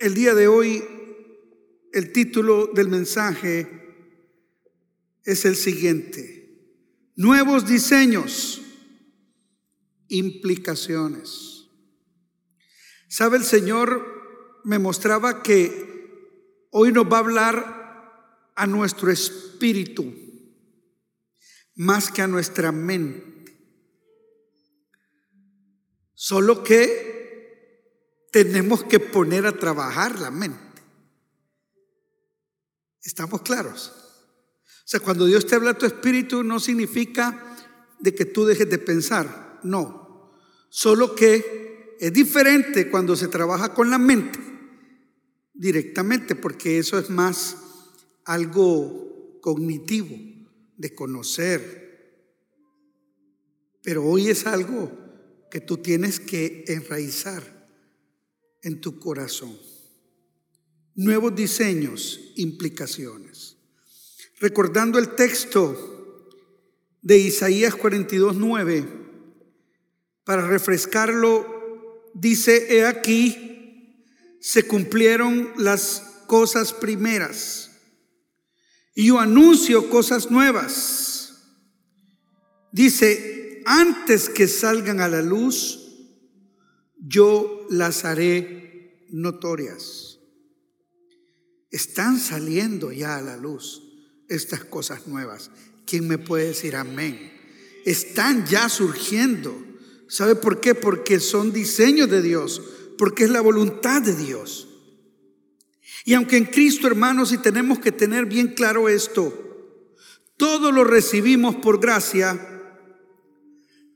El día de hoy, el título del mensaje es el siguiente. Nuevos diseños, implicaciones. ¿Sabe el Señor? Me mostraba que hoy nos va a hablar a nuestro espíritu más que a nuestra mente. Solo que tenemos que poner a trabajar la mente. ¿Estamos claros? O sea, cuando Dios te habla a tu espíritu no significa de que tú dejes de pensar, no. Solo que es diferente cuando se trabaja con la mente directamente, porque eso es más algo cognitivo, de conocer. Pero hoy es algo que tú tienes que enraizar en tu corazón. Nuevos diseños, implicaciones. Recordando el texto de Isaías 42, 9, para refrescarlo, dice, he aquí, se cumplieron las cosas primeras y yo anuncio cosas nuevas. Dice, antes que salgan a la luz, yo las haré notorias. Están saliendo ya a la luz estas cosas nuevas. ¿Quién me puede decir amén? Están ya surgiendo. ¿Sabe por qué? Porque son diseños de Dios, porque es la voluntad de Dios. Y aunque en Cristo, hermanos, y tenemos que tener bien claro esto, todo lo recibimos por gracia,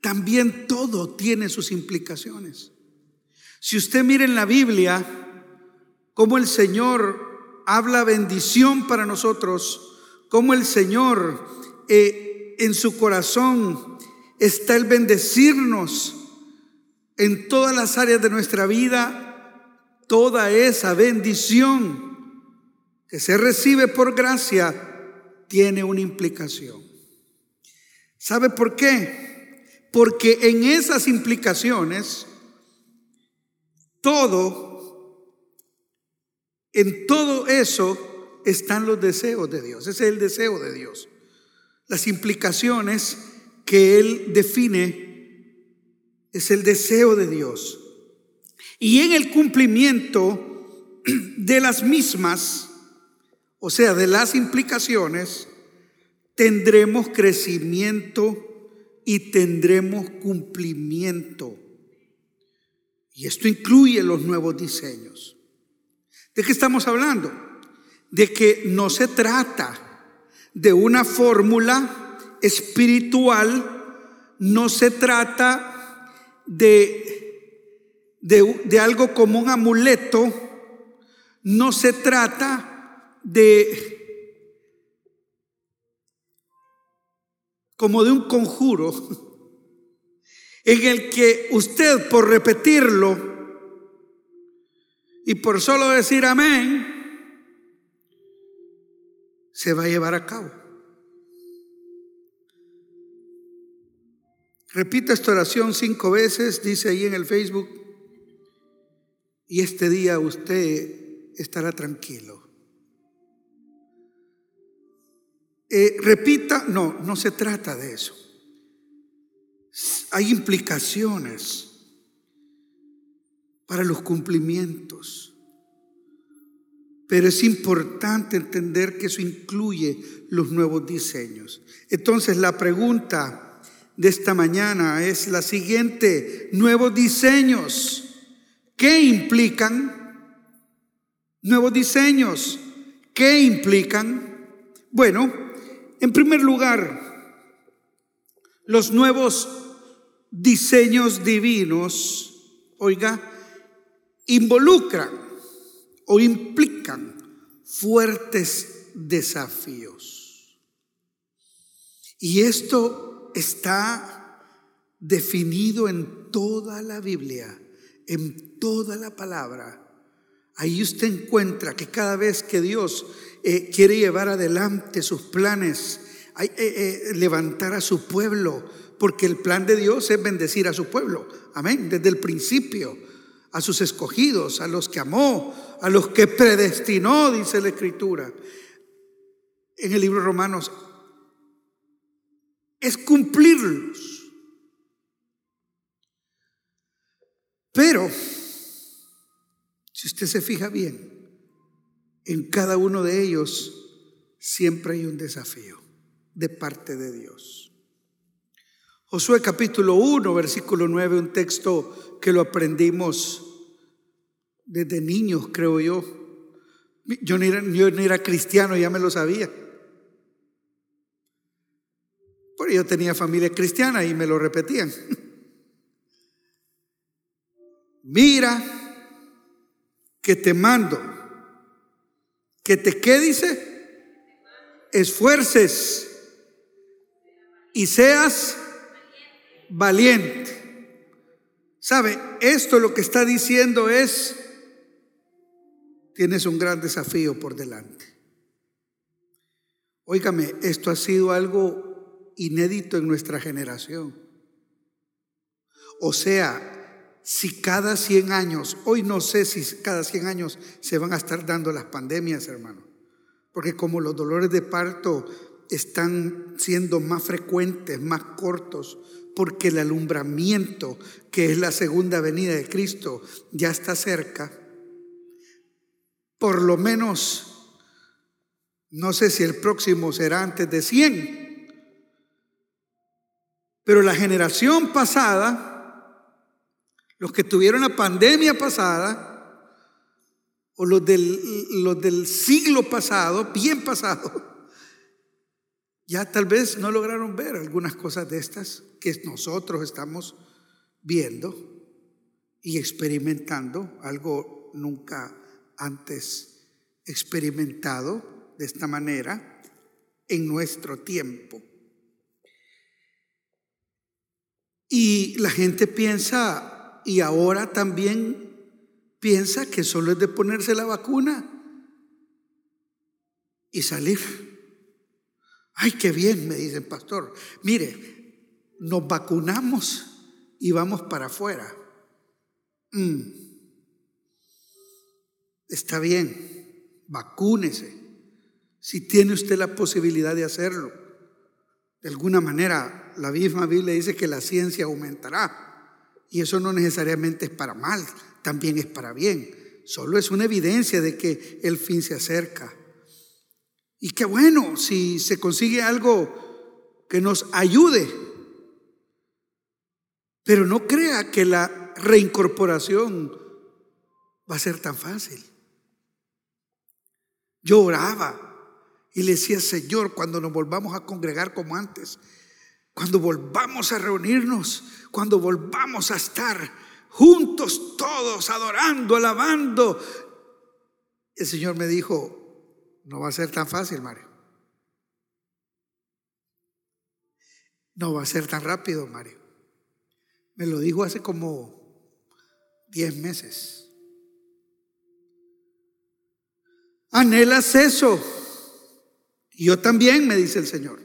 también todo tiene sus implicaciones. Si usted mira en la Biblia cómo el Señor habla bendición para nosotros, cómo el Señor eh, en su corazón está el bendecirnos en todas las áreas de nuestra vida, toda esa bendición que se recibe por gracia tiene una implicación. ¿Sabe por qué? Porque en esas implicaciones todo, en todo eso están los deseos de Dios. Ese es el deseo de Dios. Las implicaciones que Él define es el deseo de Dios. Y en el cumplimiento de las mismas, o sea, de las implicaciones, tendremos crecimiento y tendremos cumplimiento. Y esto incluye los nuevos diseños. ¿De qué estamos hablando? De que no se trata de una fórmula espiritual, no se trata de, de, de, algo como un amuleto, no se trata de como de un conjuro, en el que usted por repetirlo y por solo decir amén, se va a llevar a cabo. Repita esta oración cinco veces, dice ahí en el Facebook, y este día usted estará tranquilo. Eh, repita, no, no se trata de eso hay implicaciones para los cumplimientos. Pero es importante entender que eso incluye los nuevos diseños. Entonces la pregunta de esta mañana es la siguiente. Nuevos diseños. ¿Qué implican? Nuevos diseños. ¿Qué implican? Bueno, en primer lugar, los nuevos diseños divinos, oiga, involucran o implican fuertes desafíos. Y esto está definido en toda la Biblia, en toda la palabra. Ahí usted encuentra que cada vez que Dios eh, quiere llevar adelante sus planes, eh, eh, levantar a su pueblo, porque el plan de Dios es bendecir a su pueblo. Amén. Desde el principio. a sus escogidos, a los que amó, a los que predestinó, dice la Escritura. En el libro de Romanos, es cumplirlos. Pero, si usted se fija bien, en cada uno de ellos siempre hay un desafío de parte de Dios. Josué capítulo 1, versículo 9, un texto que lo aprendimos desde niños, creo yo. Yo ni era, yo ni era cristiano, ya me lo sabía. Porque yo tenía familia cristiana y me lo repetían. Mira que te mando, que te, ¿qué dice? Esfuerces y seas valiente. ¿Sabe? Esto lo que está diciendo es, tienes un gran desafío por delante. Óigame, esto ha sido algo inédito en nuestra generación. O sea, si cada 100 años, hoy no sé si cada 100 años se van a estar dando las pandemias, hermano, porque como los dolores de parto están siendo más frecuentes, más cortos, porque el alumbramiento, que es la segunda venida de Cristo, ya está cerca, por lo menos, no sé si el próximo será antes de 100, pero la generación pasada, los que tuvieron la pandemia pasada, o los del, los del siglo pasado, bien pasado, ya tal vez no lograron ver algunas cosas de estas que nosotros estamos viendo y experimentando, algo nunca antes experimentado de esta manera en nuestro tiempo. Y la gente piensa, y ahora también piensa que solo es de ponerse la vacuna y salir. Ay, qué bien, me dice el pastor. Mire, nos vacunamos y vamos para afuera. Mm. Está bien, vacúnese. Si tiene usted la posibilidad de hacerlo. De alguna manera, la misma Biblia dice que la ciencia aumentará. Y eso no necesariamente es para mal, también es para bien. Solo es una evidencia de que el fin se acerca. Y qué bueno si se consigue algo que nos ayude. Pero no crea que la reincorporación va a ser tan fácil. Yo oraba y le decía, Señor, cuando nos volvamos a congregar como antes, cuando volvamos a reunirnos, cuando volvamos a estar juntos todos, adorando, alabando. El Señor me dijo, no va a ser tan fácil, Mario. No va a ser tan rápido, Mario. Me lo dijo hace como 10 meses. Anhelas eso. Yo también, me dice el Señor.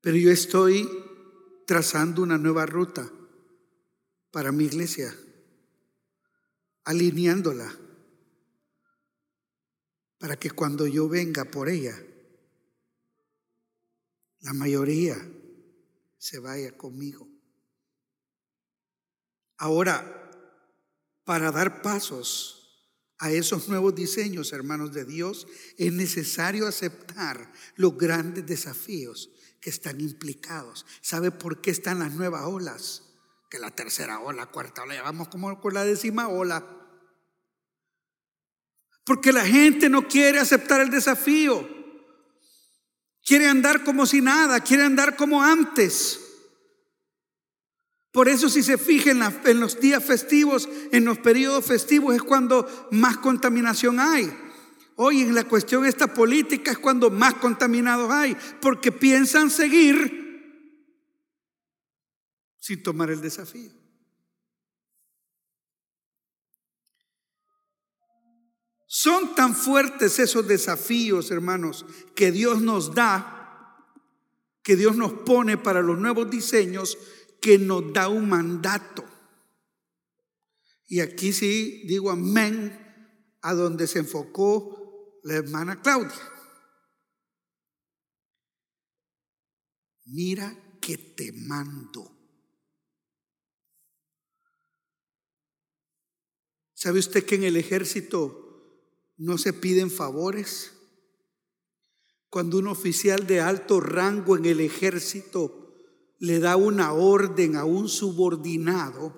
Pero yo estoy trazando una nueva ruta para mi iglesia, alineándola para que cuando yo venga por ella, la mayoría se vaya conmigo. Ahora, para dar pasos a esos nuevos diseños, hermanos de Dios, es necesario aceptar los grandes desafíos que están implicados. ¿Sabe por qué están las nuevas olas? Que la tercera ola, cuarta ola, vamos como con la décima ola. Porque la gente no quiere aceptar el desafío. Quiere andar como si nada, quiere andar como antes. Por eso si se fijan en los días festivos, en los periodos festivos es cuando más contaminación hay. Hoy en la cuestión esta política es cuando más contaminados hay, porque piensan seguir sin tomar el desafío. Son tan fuertes esos desafíos, hermanos, que Dios nos da, que Dios nos pone para los nuevos diseños, que nos da un mandato. Y aquí sí digo amén a donde se enfocó la hermana Claudia. Mira que te mando. ¿Sabe usted que en el ejército no se piden favores? Cuando un oficial de alto rango en el ejército le da una orden a un subordinado,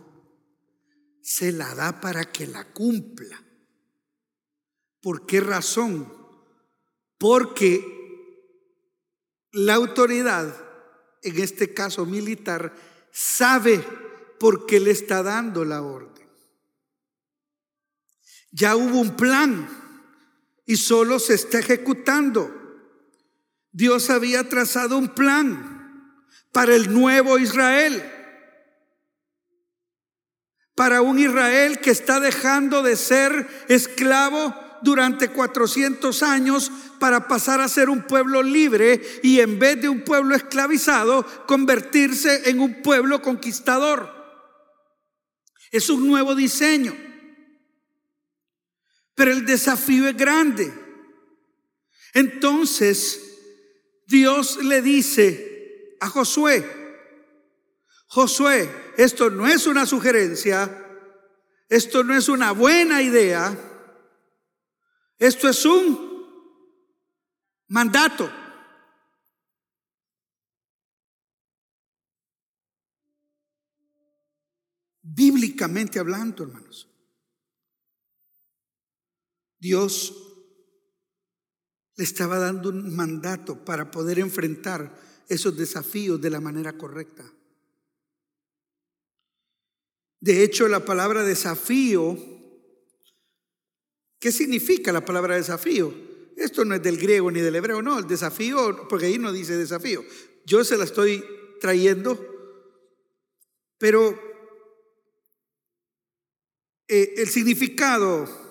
se la da para que la cumpla. ¿Por qué razón? Porque la autoridad, en este caso militar, sabe por qué le está dando la orden. Ya hubo un plan y solo se está ejecutando. Dios había trazado un plan para el nuevo Israel. Para un Israel que está dejando de ser esclavo durante 400 años para pasar a ser un pueblo libre y en vez de un pueblo esclavizado, convertirse en un pueblo conquistador. Es un nuevo diseño. Pero el desafío es grande. Entonces Dios le dice a Josué, Josué, esto no es una sugerencia, esto no es una buena idea, esto es un mandato. Bíblicamente hablando, hermanos. Dios le estaba dando un mandato para poder enfrentar esos desafíos de la manera correcta. De hecho, la palabra desafío, ¿qué significa la palabra desafío? Esto no es del griego ni del hebreo, no, el desafío, porque ahí no dice desafío. Yo se la estoy trayendo, pero eh, el significado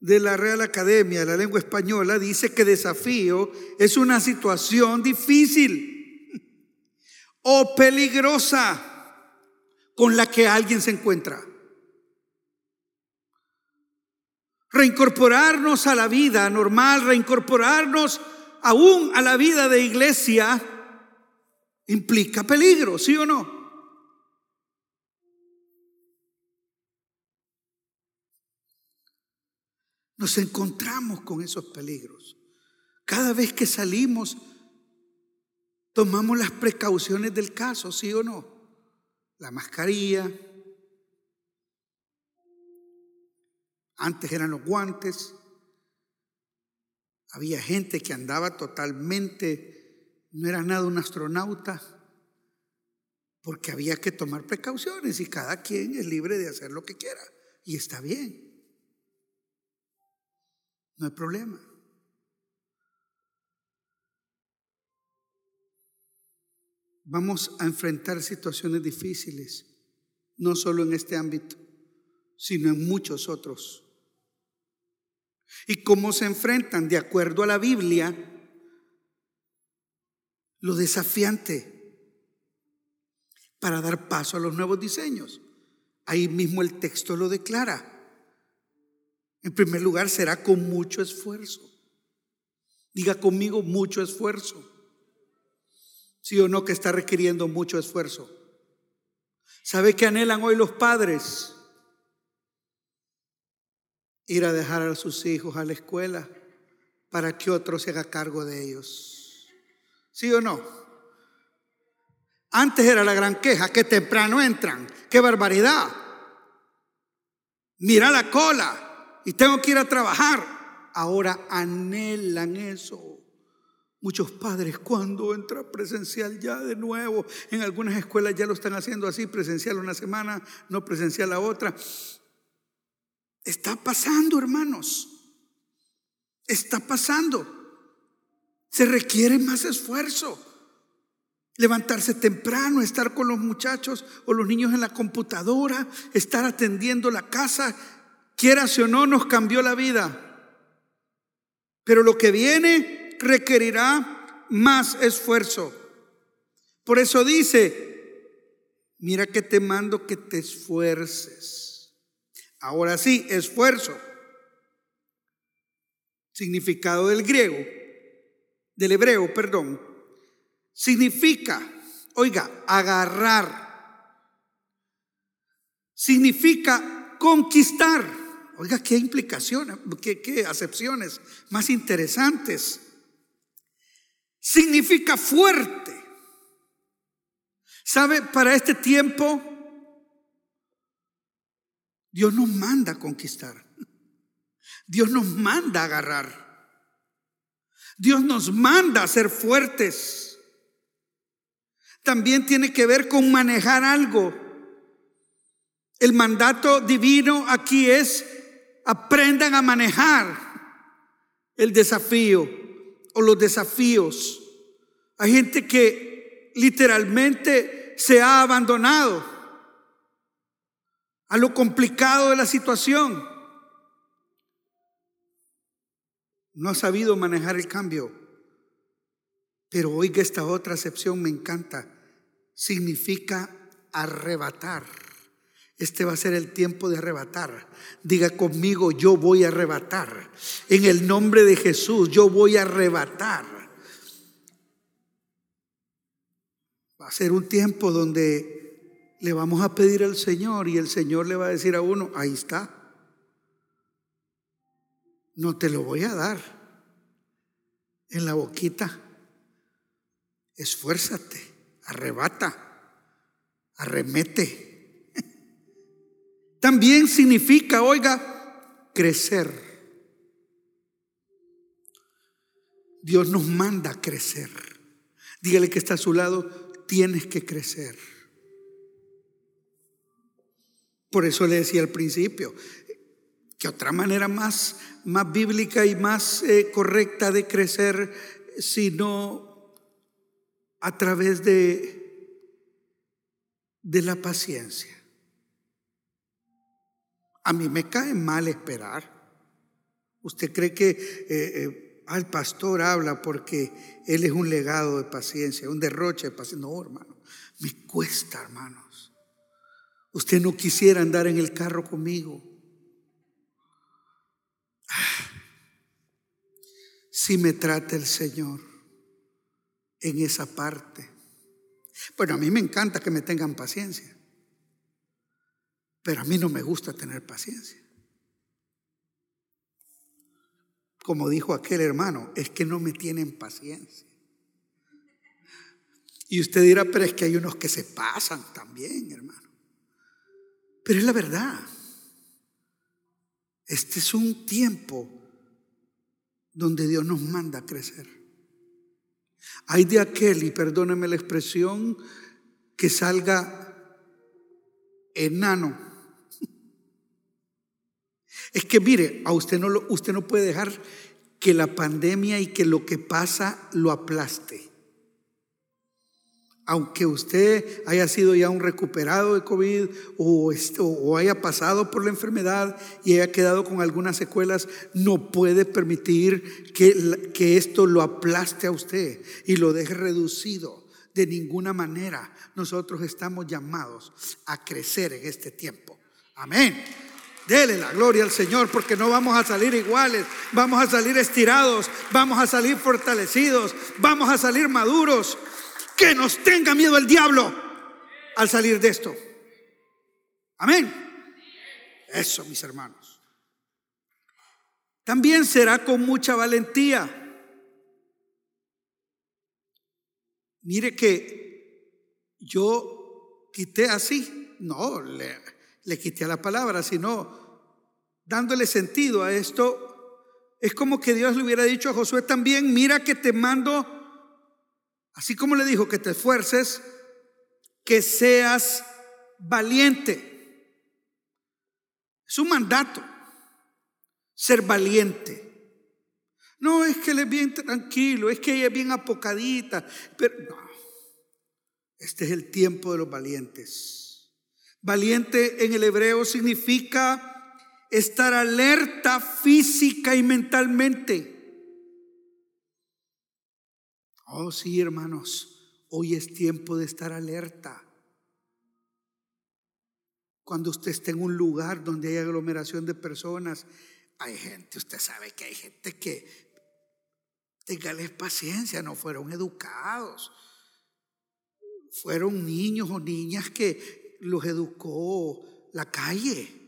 de la Real Academia de la Lengua Española dice que desafío es una situación difícil o peligrosa con la que alguien se encuentra. Reincorporarnos a la vida normal, reincorporarnos aún a la vida de iglesia, implica peligro, ¿sí o no? Nos encontramos con esos peligros. Cada vez que salimos, tomamos las precauciones del caso, ¿sí o no? La mascarilla. Antes eran los guantes. Había gente que andaba totalmente, no era nada un astronauta, porque había que tomar precauciones y cada quien es libre de hacer lo que quiera. Y está bien. No hay problema. Vamos a enfrentar situaciones difíciles, no solo en este ámbito, sino en muchos otros. ¿Y cómo se enfrentan? De acuerdo a la Biblia, lo desafiante para dar paso a los nuevos diseños. Ahí mismo el texto lo declara. En primer lugar, será con mucho esfuerzo. Diga conmigo mucho esfuerzo. Sí o no que está requiriendo mucho esfuerzo. ¿Sabe qué anhelan hoy los padres? Ir a dejar a sus hijos a la escuela para que otro se haga cargo de ellos. ¿Sí o no? Antes era la gran queja, que temprano entran, qué barbaridad. Mira la cola, y tengo que ir a trabajar. Ahora anhelan eso. Muchos padres cuando entra presencial ya de nuevo, en algunas escuelas ya lo están haciendo así, presencial una semana, no presencial la otra. Está pasando, hermanos. Está pasando. Se requiere más esfuerzo. Levantarse temprano, estar con los muchachos o los niños en la computadora, estar atendiendo la casa, quieras o no, nos cambió la vida. Pero lo que viene requerirá más esfuerzo. Por eso dice, mira que te mando que te esfuerces. Ahora sí, esfuerzo. Significado del griego, del hebreo, perdón. Significa, oiga, agarrar. Significa conquistar. Oiga, qué implicaciones, qué, acepciones más interesantes. Significa fuerte. ¿Sabe? Para este tiempo, Dios nos manda a conquistar. Dios nos manda a agarrar. Dios nos manda a ser fuertes. También tiene que ver con manejar algo. El mandato divino aquí es aprendan a manejar el desafío o los desafíos. Hay gente que literalmente se ha abandonado a lo complicado de la situación. No ha sabido manejar el cambio. Pero oiga esta otra acepción, me encanta. Significa arrebatar. Este va a ser el tiempo de arrebatar. Diga conmigo, yo voy a arrebatar. En el nombre de Jesús, yo voy a arrebatar. Va a ser un tiempo donde le vamos a pedir al Señor y el Señor le va a decir a uno, ahí está. No te lo voy a dar en la boquita. Esfuérzate, arrebata, arremete. También significa, oiga, crecer. Dios nos manda crecer. Dígale que está a su lado, tienes que crecer. Por eso le decía al principio, que otra manera más, más bíblica y más eh, correcta de crecer, sino a través de, de la paciencia. A mí me cae mal esperar. ¿Usted cree que eh, eh, al pastor habla porque él es un legado de paciencia, un derroche de paciencia? No, hermano, me cuesta, hermanos. Usted no quisiera andar en el carro conmigo. Ah, si me trata el Señor en esa parte. Bueno, a mí me encanta que me tengan paciencia. Pero a mí no me gusta tener paciencia. Como dijo aquel hermano, es que no me tienen paciencia. Y usted dirá, pero es que hay unos que se pasan también, hermano. Pero es la verdad. Este es un tiempo donde Dios nos manda a crecer. Hay de aquel, y perdóneme la expresión, que salga enano es que mire, a usted no, usted no puede dejar que la pandemia y que lo que pasa lo aplaste. Aunque usted haya sido ya un recuperado de COVID o, o haya pasado por la enfermedad y haya quedado con algunas secuelas, no puede permitir que, que esto lo aplaste a usted y lo deje reducido. De ninguna manera nosotros estamos llamados a crecer en este tiempo. Amén. Dele la gloria al Señor porque no vamos a salir iguales, vamos a salir estirados, vamos a salir fortalecidos, vamos a salir maduros. Que nos tenga miedo el diablo al salir de esto. Amén. Eso, mis hermanos. También será con mucha valentía. Mire que yo quité así, no, le, le quité a la palabra, sino dándole sentido a esto, es como que Dios le hubiera dicho a Josué también, mira que te mando, así como le dijo que te esfuerces, que seas valiente. Es un mandato, ser valiente. No, es que él es bien tranquilo, es que ella es bien apocadita, pero no. Este es el tiempo de los valientes. Valiente en el hebreo significa estar alerta física y mentalmente. Oh, sí, hermanos, hoy es tiempo de estar alerta. Cuando usted está en un lugar donde hay aglomeración de personas, hay gente, usted sabe que hay gente que, téngales paciencia, no fueron educados. Fueron niños o niñas que los educó la calle.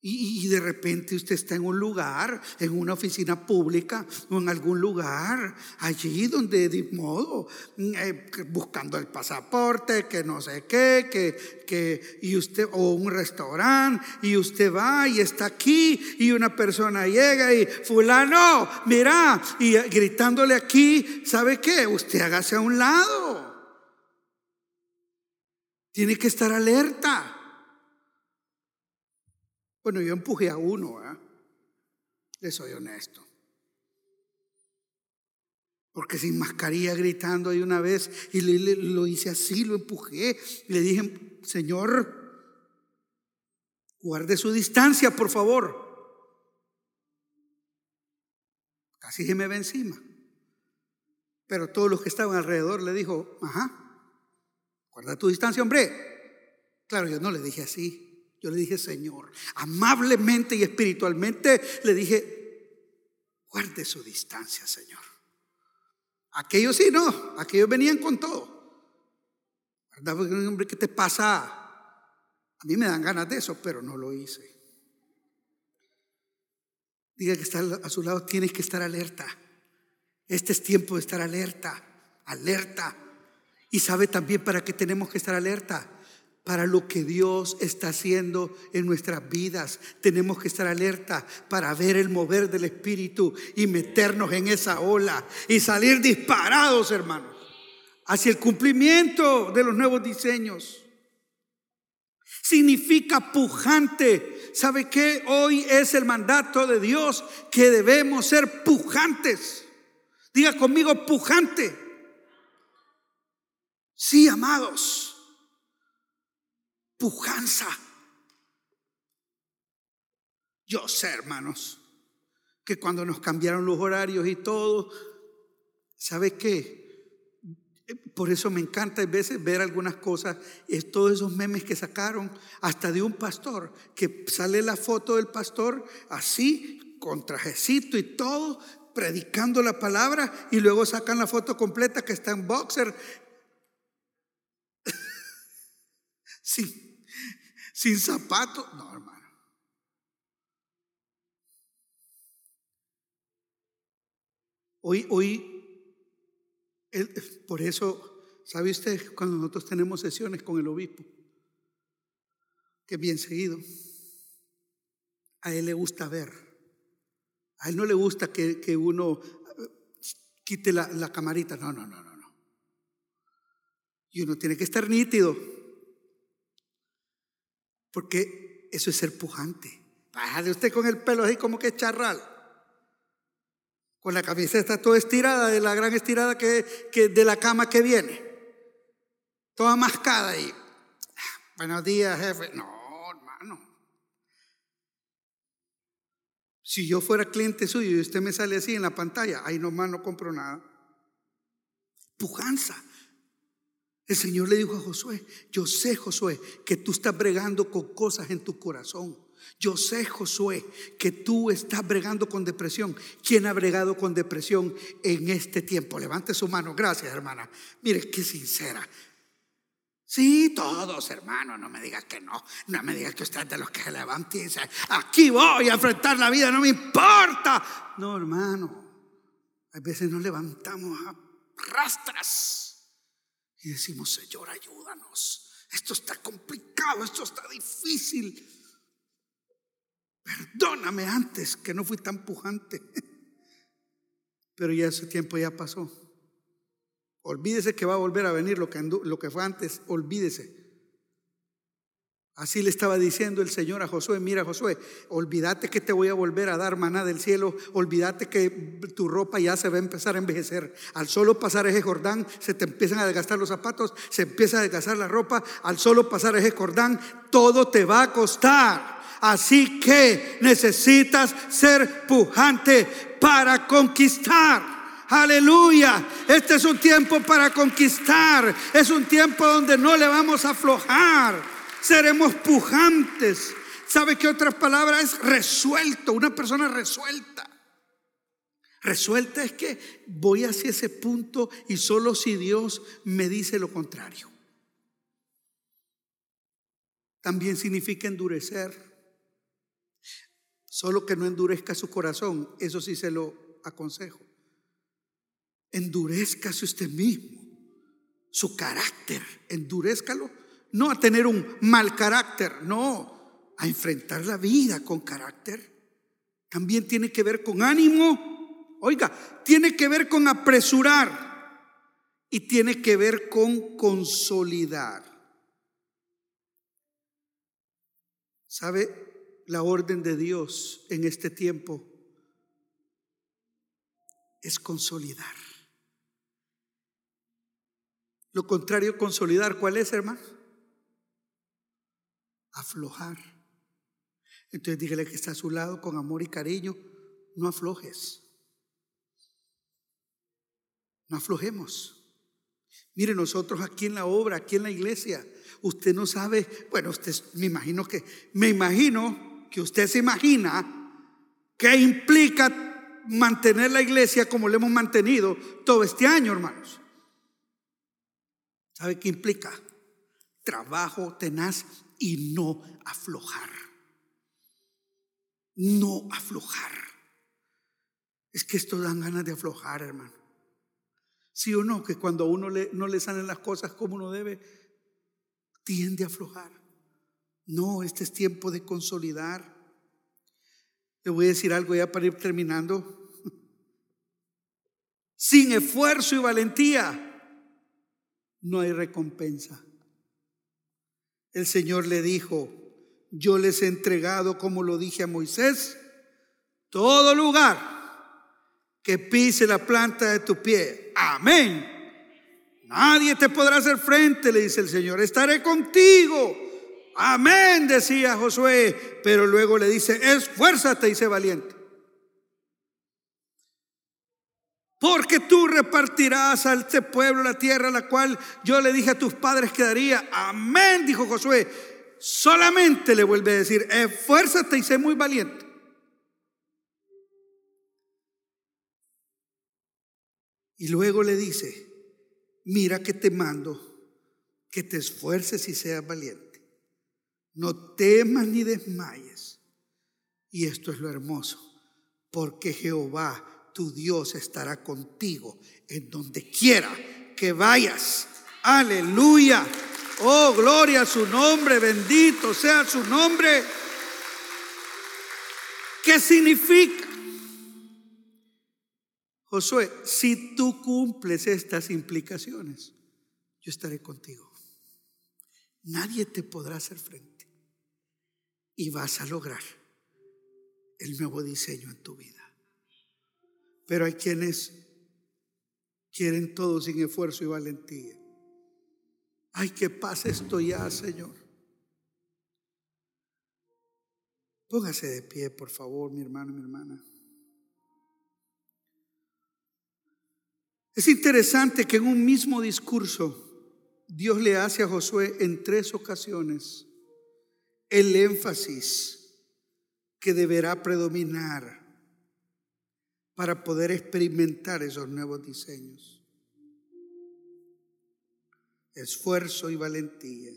Y, de repente usted está en un lugar, en una oficina pública o en algún lugar, allí donde de modo, mm, eh, buscando el pasaporte, que no sé qué, que, que, y usted, o un restaurante, y usted va y está aquí, y una persona llega y fulano, mira, y gritándole aquí, ¿sabe qué? Usted hágase a un lado. Tiene que estar alerta. Bueno, yo empujé a uno, ¿eh? le soy honesto. Porque sin mascarilla gritando ahí una vez y lo hice así, lo empujé. Y le dije, Señor, guarde su distancia, por favor. Casi se me ve encima. Pero todos los que estaban alrededor le dijo, ajá, guarda tu distancia, hombre. Claro, yo no le dije así. Yo le dije, Señor, amablemente y espiritualmente le dije, guarde su distancia, Señor. Aquellos sí, no, aquellos venían con todo. ¿Verdad? Hombre, ¿qué te pasa? A mí me dan ganas de eso, pero no lo hice. Diga que está a su lado, tienes que estar alerta. Este es tiempo de estar alerta, alerta. Y sabe también para qué tenemos que estar alerta para lo que Dios está haciendo en nuestras vidas. Tenemos que estar alerta para ver el mover del Espíritu y meternos en esa ola y salir disparados, hermanos, hacia el cumplimiento de los nuevos diseños. Significa pujante. ¿Sabe qué? Hoy es el mandato de Dios que debemos ser pujantes. Diga conmigo, pujante. Sí, amados pujanza. Yo sé, hermanos, que cuando nos cambiaron los horarios y todo, ¿sabe qué? Por eso me encanta a veces ver algunas cosas, es todos esos memes que sacaron, hasta de un pastor, que sale la foto del pastor así, con trajecito y todo, predicando la palabra, y luego sacan la foto completa que está en boxer. Sí, sin zapatos. No, hermano. Hoy, hoy, por eso, ¿sabe usted cuando nosotros tenemos sesiones con el obispo? Que bien seguido. A él le gusta ver. A él no le gusta que, uno eh, quite la, la camarita. No, no, no, no, no. Y uno tiene que estar nítido. Porque eso es ser pujante. de usted con el pelo así como que charral. Con la camiseta toda estirada, de la gran estirada que, de la cama que viene. Toda mascada y. Buenos días, jefe. No, hermano. Si yo fuera cliente suyo y usted me sale así en la pantalla, ahí nomás no compro nada. Pujanza. El Señor le dijo a Josué, yo sé Josué que tú estás bregando con cosas en tu corazón. Yo sé, Josué, que tú estás bregando con depresión. ¿Quién ha bregado con depresión en este tiempo? Levante su mano. Gracias, hermana. Mire, qué sincera. Sí, todos, hermano. No me digas que no. No me digas que usted es de los que se levantan y dice, aquí voy a enfrentar la vida, no me importa. No, hermano. A veces nos levantamos a rastras decimos, Señor, ayúdanos. Esto está complicado, esto está difícil. Perdóname antes que no fui tan pujante. Pero ya ese tiempo ya pasó. Olvídese que va a volver a venir lo que, lo que fue antes. Olvídese. Así le estaba diciendo el Señor a Josué, mira Josué, olvídate que te voy a volver a dar maná del cielo, olvídate que tu ropa ya se va a empezar a envejecer. Al solo pasar ese Jordán se te empiezan a desgastar los zapatos, se empieza a desgastar la ropa, al solo pasar ese Jordán todo te va a costar. Así que necesitas ser pujante para conquistar. Aleluya. Este es un tiempo para conquistar. Es un tiempo donde no le vamos a aflojar. Seremos pujantes. ¿Sabe qué otra palabra es resuelto? Una persona resuelta. Resuelta es que voy hacia ese punto y solo si Dios me dice lo contrario. También significa endurecer. Solo que no endurezca su corazón. Eso sí se lo aconsejo. Endurezcase usted mismo. Su carácter. Endurezcalo. No a tener un mal carácter. No. A enfrentar la vida con carácter. También tiene que ver con ánimo Oiga, tiene que ver con apresurar y tiene que ver con consolidar. ¿Sabe? La orden de Dios en este tiempo es consolidar. Lo contrario, consolidar, ¿cuál es, hermano? Aflojar. Entonces dígale que está a su lado con amor y cariño, no aflojes. No aflojemos. Mire, nosotros aquí en la obra, aquí en la iglesia, usted no sabe, bueno, usted me imagino que, me imagino que usted se imagina qué implica mantener la iglesia como lo hemos mantenido todo este año, hermanos. ¿Sabe qué implica? Trabajo tenaz y no aflojar. No aflojar. Es que esto dan ganas de aflojar, hermano. ¿Sí o no? Que cuando a uno no le salen las cosas como uno debe, tiende a aflojar. No, este es tiempo de consolidar. Le voy a decir algo ya para ir terminando. Sin esfuerzo y valentía no hay recompensa. El Señor le dijo, yo les he entregado, como lo dije a Moisés, todo lugar que pise la planta de tu pie. Amén. Nadie te podrá hacer frente, le dice el Señor. Estaré contigo. Amén, decía Josué. Pero luego le dice, esfuérzate y sé valiente. Porque tú repartirás a este pueblo la tierra, la cual yo le dije a tus padres que daría. Amén, dijo Josué. Solamente le vuelve a decir, esfuérzate y sé muy valiente. Y luego le dice, mira que te mando que te esfuerces y seas valiente. No temas ni desmayes. Y esto es lo hermoso, porque Jehová, tu Dios, estará contigo en donde quiera que vayas. Aleluya. Oh, gloria a su nombre, bendito sea su nombre. ¿Qué significa? Josué, si tú cumples estas implicaciones, yo estaré contigo. Nadie te podrá hacer frente y vas a lograr el nuevo diseño en tu vida. Pero hay quienes quieren todo sin esfuerzo y valentía. Ay, que pase esto ya, Señor. Póngase de pie, por favor, mi hermano, mi hermana. Es interesante que en un mismo discurso Dios le hace a Josué en tres ocasiones el énfasis que deberá predominar para poder experimentar esos nuevos diseños. Esfuerzo y valentía.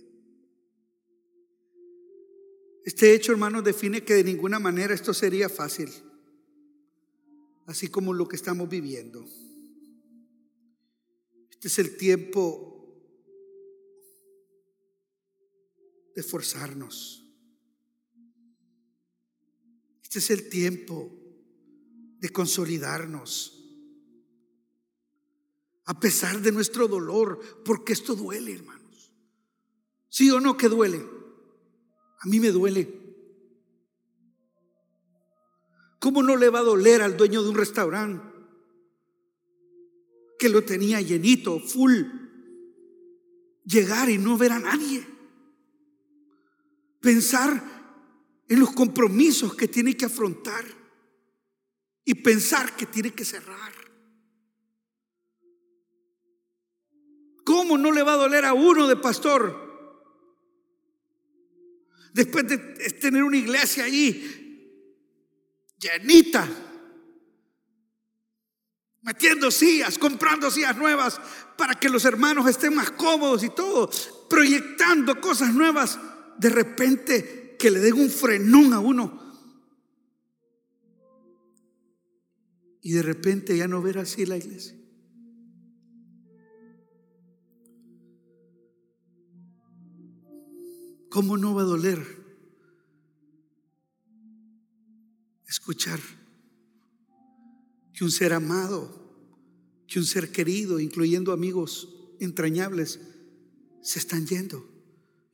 Este hecho, hermanos, define que de ninguna manera esto sería fácil, así como lo que estamos viviendo. Este es el tiempo de esforzarnos. Este es el tiempo de consolidarnos. A pesar de nuestro dolor, porque esto duele, hermanos. ¿Sí o no que duele? A mí me duele. ¿Cómo no le va a doler al dueño de un restaurante que lo tenía llenito, full. Llegar y no ver a nadie. Pensar en los compromisos que tiene que afrontar y pensar que tiene que cerrar. ¿Cómo no le va a doler a uno de pastor Después de tener una iglesia ahí llenita, metiendo sillas, comprando sillas nuevas para que los hermanos estén más cómodos y todo, proyectando cosas nuevas, de repente que le den un frenón a uno. Y de repente ya no ver así la iglesia. ¿Cómo no va a doler escuchar que un ser amado, que un ser querido, incluyendo amigos entrañables, se están yendo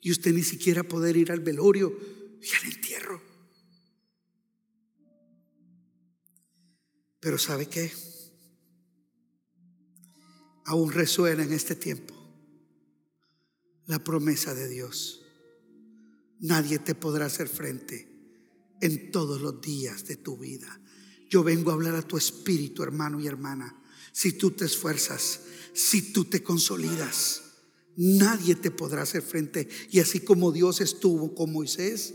y usted ni siquiera poder ir al velorio y al entierro? Pero ¿sabe qué? Aún resuena en este tiempo la promesa de Dios nadie te podrá hacer frente en todos los días de tu vida. Yo vengo a hablar a tu espíritu, hermano y hermana. Si tú te esfuerzas, si tú te consolidas, nadie te podrá hacer frente. Y así como Dios estuvo con Moisés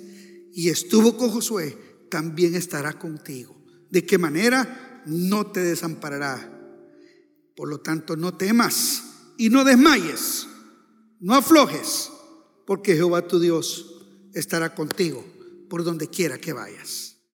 y estuvo con Josué, también estará contigo. ¿De qué manera? No te desamparará. Por lo tanto, no temas y no desmayes, no aflojes, porque Jehová tu Dios estará contigo por donde quiera que vayas.